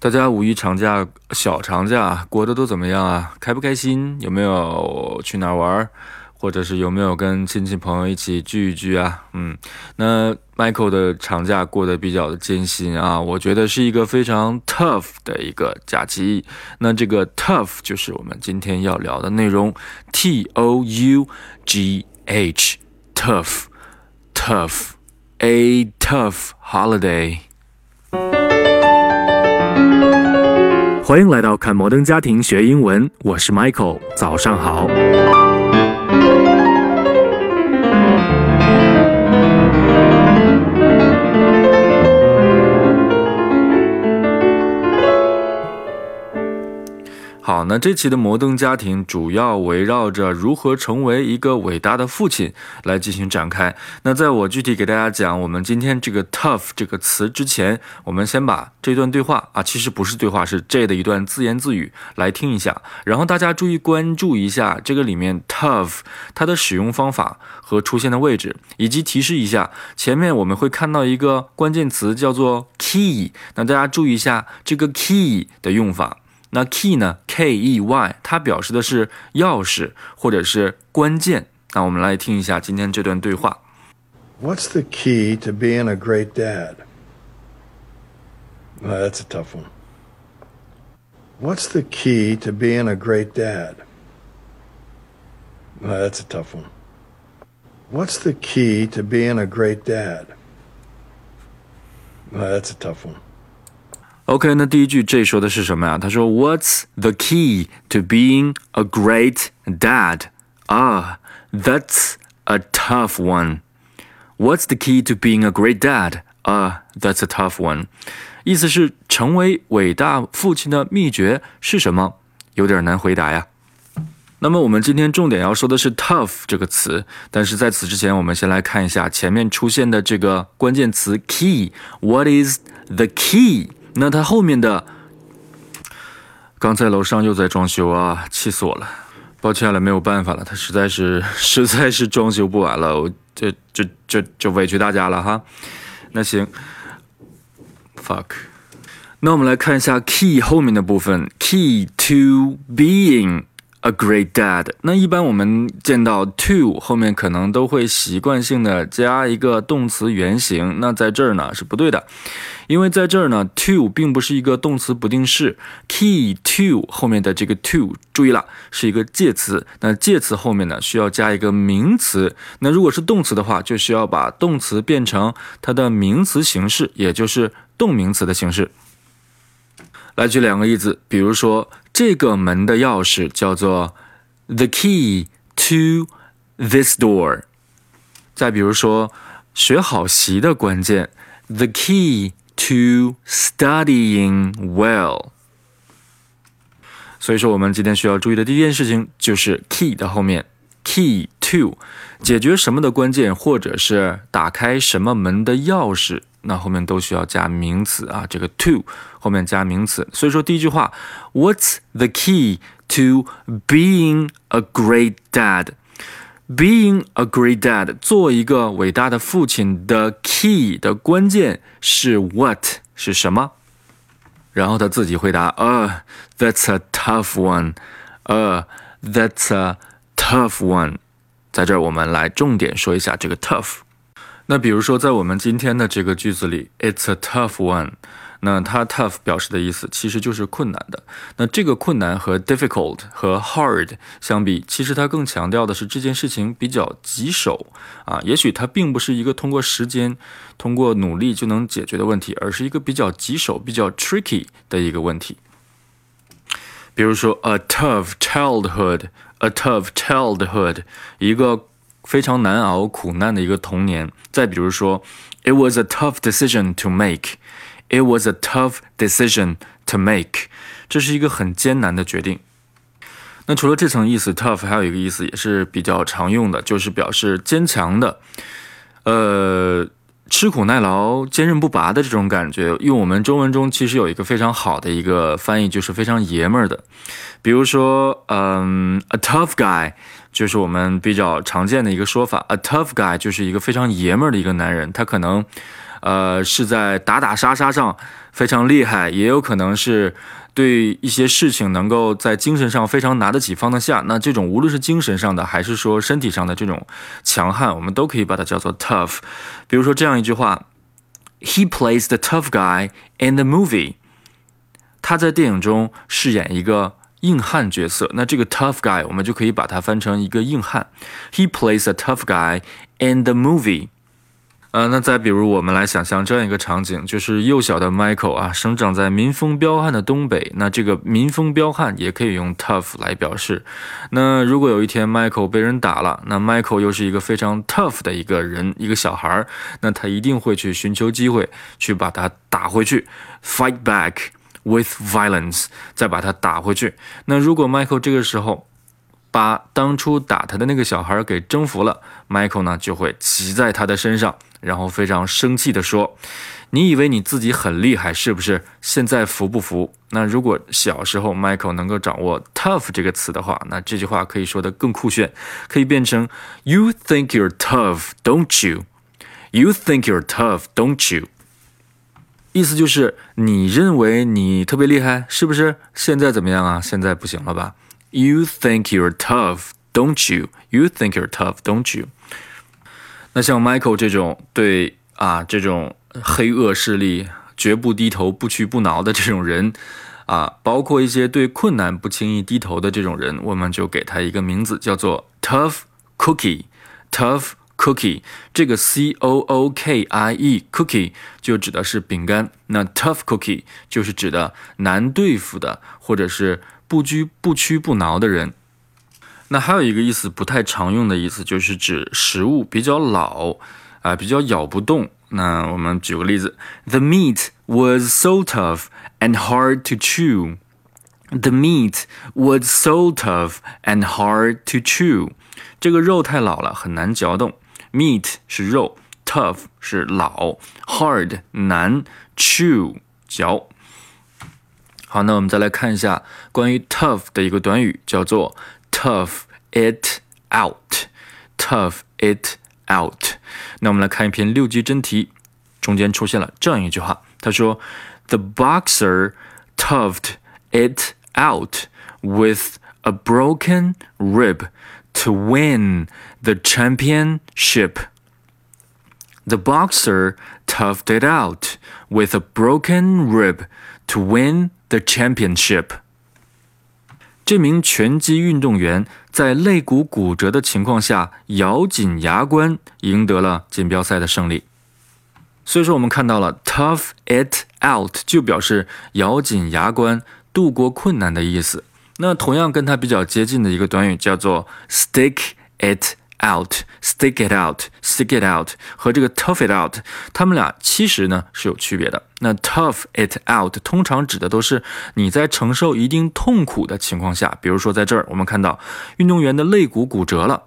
大家五一长假、小长假过得都怎么样啊？开不开心？有没有去哪玩？或者是有没有跟亲戚朋友一起聚一聚啊？嗯，那 Michael 的长假过得比较的艰辛啊，我觉得是一个非常 tough 的一个假期。那这个 tough 就是我们今天要聊的内容，T O U G H，tough，tough，a tough holiday。欢迎来到看摩登家庭学英文，我是 Michael，早上好。那这期的摩登家庭主要围绕着如何成为一个伟大的父亲来进行展开。那在我具体给大家讲我们今天这个 tough 这个词之前，我们先把这段对话啊，其实不是对话，是 J 的一段自言自语来听一下。然后大家注意关注一下这个里面 tough 它的使用方法和出现的位置，以及提示一下前面我们会看到一个关键词叫做 key。那大家注意一下这个 key 的用法。那 key 呢？K E Y，它表示的是钥匙或者是关键。那我们来听一下今天这段对话。What's the key to being a great dad? Well, that's a tough one. What's the key to being a great dad? Well, that's a tough one. What's the key to being a great dad? Well, that's a tough one. OK，那第一句这说的是什么呀？他说，What's the key to being a great dad? Ah, that's a tough one. What's the key to being a great dad? Ah, that's a tough one. 意思是成为伟大父亲的秘诀是什么？有点难回答呀。那么我们今天重点要说的是 tough 这个词，但是在此之前，我们先来看一下前面出现的这个关键词 key。What is the key？ 那他后面的，刚才楼上又在装修啊，气死我了！抱歉了，没有办法了，他实在是实在是装修不完了，我就就就就委屈大家了哈。那行，fuck。那我们来看一下 key 后面的部分，key to being。A great dad。那一般我们见到 to 后面可能都会习惯性的加一个动词原形。那在这儿呢是不对的，因为在这儿呢 to 并不是一个动词不定式。Key to 后面的这个 to 注意了，是一个介词。那介词后面呢需要加一个名词。那如果是动词的话，就需要把动词变成它的名词形式，也就是动名词的形式。来举两个例子，比如说。这个门的钥匙叫做 the key to this door。再比如说，学好习的关键 the key to studying well。所以说，我们今天需要注意的第一件事情就是 key 的后面 key to，解决什么的关键，或者是打开什么门的钥匙。那后面都需要加名词啊，这个 to 后面加名词。所以说第一句话，What's the key to being a great dad？Being a great dad，做一个伟大的父亲的 key 的关键是 what 是什么？然后他自己回答，呃，That's a tough one，呃，That's a tough one。在这儿我们来重点说一下这个 tough。 那比如说，在我们今天的这个句子里，It's a tough one。那它 tough 表示的意思其实就是困难的。那这个困难和 difficult 和 hard 相比，其实它更强调的是这件事情比较棘手啊。也许它并不是一个通过时间、通过努力就能解决的问题，而是一个比较棘手、比较 tricky 的一个问题。比如说，a tough childhood，a tough childhood，一个。非常难熬、苦难的一个童年。再比如说，It was a tough decision to make. It was a tough decision to make. 这是一个很艰难的决定。那除了这层意思，tough 还有一个意思也是比较常用的，就是表示坚强的，呃，吃苦耐劳、坚韧不拔的这种感觉。用我们中文中其实有一个非常好的一个翻译，就是非常爷们儿的。比如说，嗯，a tough guy。就是我们比较常见的一个说法，a tough guy 就是一个非常爷们儿的一个男人，他可能，呃，是在打打杀杀上非常厉害，也有可能是对一些事情能够在精神上非常拿得起放得下。那这种无论是精神上的还是说身体上的这种强悍，我们都可以把它叫做 tough。比如说这样一句话：He plays the tough guy in the movie。他在电影中饰演一个硬汉角色。那这个 tough guy 我们就可以把它翻成一个硬汉。He plays a tough guy in the movie。呃，那再比如，我们来想象这样一个场景，就是幼小的 Michael 啊，生长在民风彪悍的东北。那这个民风彪悍也可以用 tough 来表示。那如果有一天 Michael 被人打了，那 Michael 又是一个非常 tough 的一个人，一个小孩儿，那他一定会去寻求机会去把他打回去，fight back with violence，再把他打回去。那如果 Michael 这个时候，把当初打他的那个小孩给征服了，Michael 呢就会骑在他的身上，然后非常生气地说：“你以为你自己很厉害是不是？现在服不服？”那如果小时候 Michael 能够掌握 “tough” 这个词的话，那这句话可以说得更酷炫，可以变成 “You think you're tough, don't you? You think you're tough, don't you?” 意思就是你认为你特别厉害是不是？现在怎么样啊？现在不行了吧？You think you're tough, don't you? You think you're tough, don't you? 那像 Michael 这种对啊这种黑恶势力绝不低头、不屈不挠的这种人啊，包括一些对困难不轻易低头的这种人，我们就给他一个名字，叫做 Tough Cookie，Tough。Cookie 这个 C O O K I E Cookie 就指的是饼干，那 Tough Cookie 就是指的难对付的，或者是。不拘不屈不挠的人，那还有一个意思不太常用的意思，就是指食物比较老啊，比较咬不动。那我们举个例子：The meat was so tough and hard to chew. The meat was so tough and hard to chew. 这个肉太老了，很难嚼动。Meat 是肉，tough 是老，hard 难，chew 嚼。好，那我们再来看一下关于 tough 的一个短语，叫做 tough it out。tough it out。那我们来看一篇六级真题，中间出现了这样一句话，他说：“The boxer toughed it out with a broken rib to win the championship.” The boxer toughed it out with a broken rib to win The championship，这名拳击运动员在肋骨骨折的情况下，咬紧牙关赢得了锦标赛的胜利。所以说，我们看到了 tough it out 就表示咬紧牙关度过困难的意思。 那同样跟它比较接近的一个短语叫做 stick it。out, stick it out, stick it out 和这个 tough it out，它们俩其实呢是有区别的。那 tough it out 通常指的都是你在承受一定痛苦的情况下，比如说在这儿我们看到运动员的肋骨骨折了，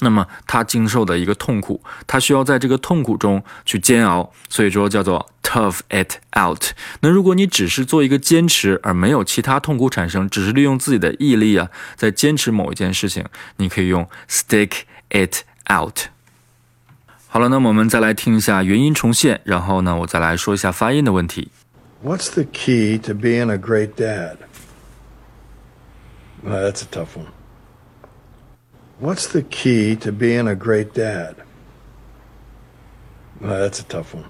那么他经受的一个痛苦，他需要在这个痛苦中去煎熬，所以说叫做 tough it out。那如果你只是做一个坚持，而没有其他痛苦产生，只是利用自己的毅力啊，在坚持某一件事情，你可以用 stick。it out。好了，那么我们再来听一下原音重现，然后呢，我再来说一下发音的问题。What's the key to being a great dad? That's a tough one. What's the key to being a great dad? Well, that's a tough one.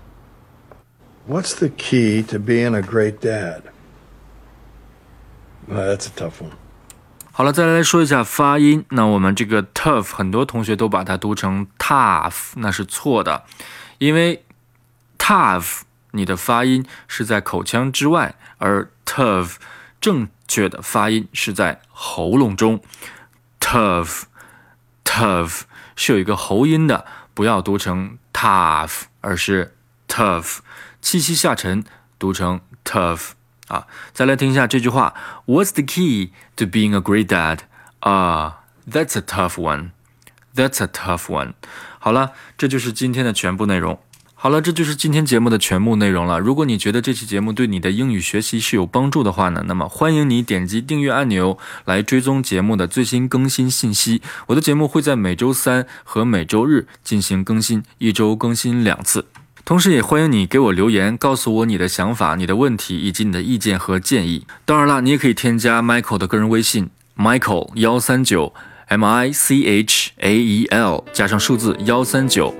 What's the key to being a great dad? Well, that's a tough one. 好了，再来说一下发音。那我们这个 tough，很多同学都把它读成 tough，那是错的，因为 tough 你的发音是在口腔之外，而 tough 正确的发音是在喉咙中。 Tough 是有一个喉音的，不要读成 tough，而是 tough，气息下沉，读成 tough。啊，再来听一下这句话：What's the key to being a great dad? 啊，That's a tough one. That's a tough one. 好了，这就是今天的全部内容。好了，这就是今天节目的全部内容了。如果你觉得这期节目对你的英语学习是有帮助的话呢，那么欢迎你点击订阅按钮来追踪节目的最新更新信息。我的节目会在每周三和每周日进行更新，一周更新两次。同时，也欢迎你给我留言，告诉我你的想法、你的问题以及你的意见和建议。当然了，你也可以添加 Michael 的个人微信：Michael 幺三九 M I C H A E L 加上数字幺三九。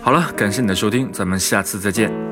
好了感谢你的收听咱们下次再见。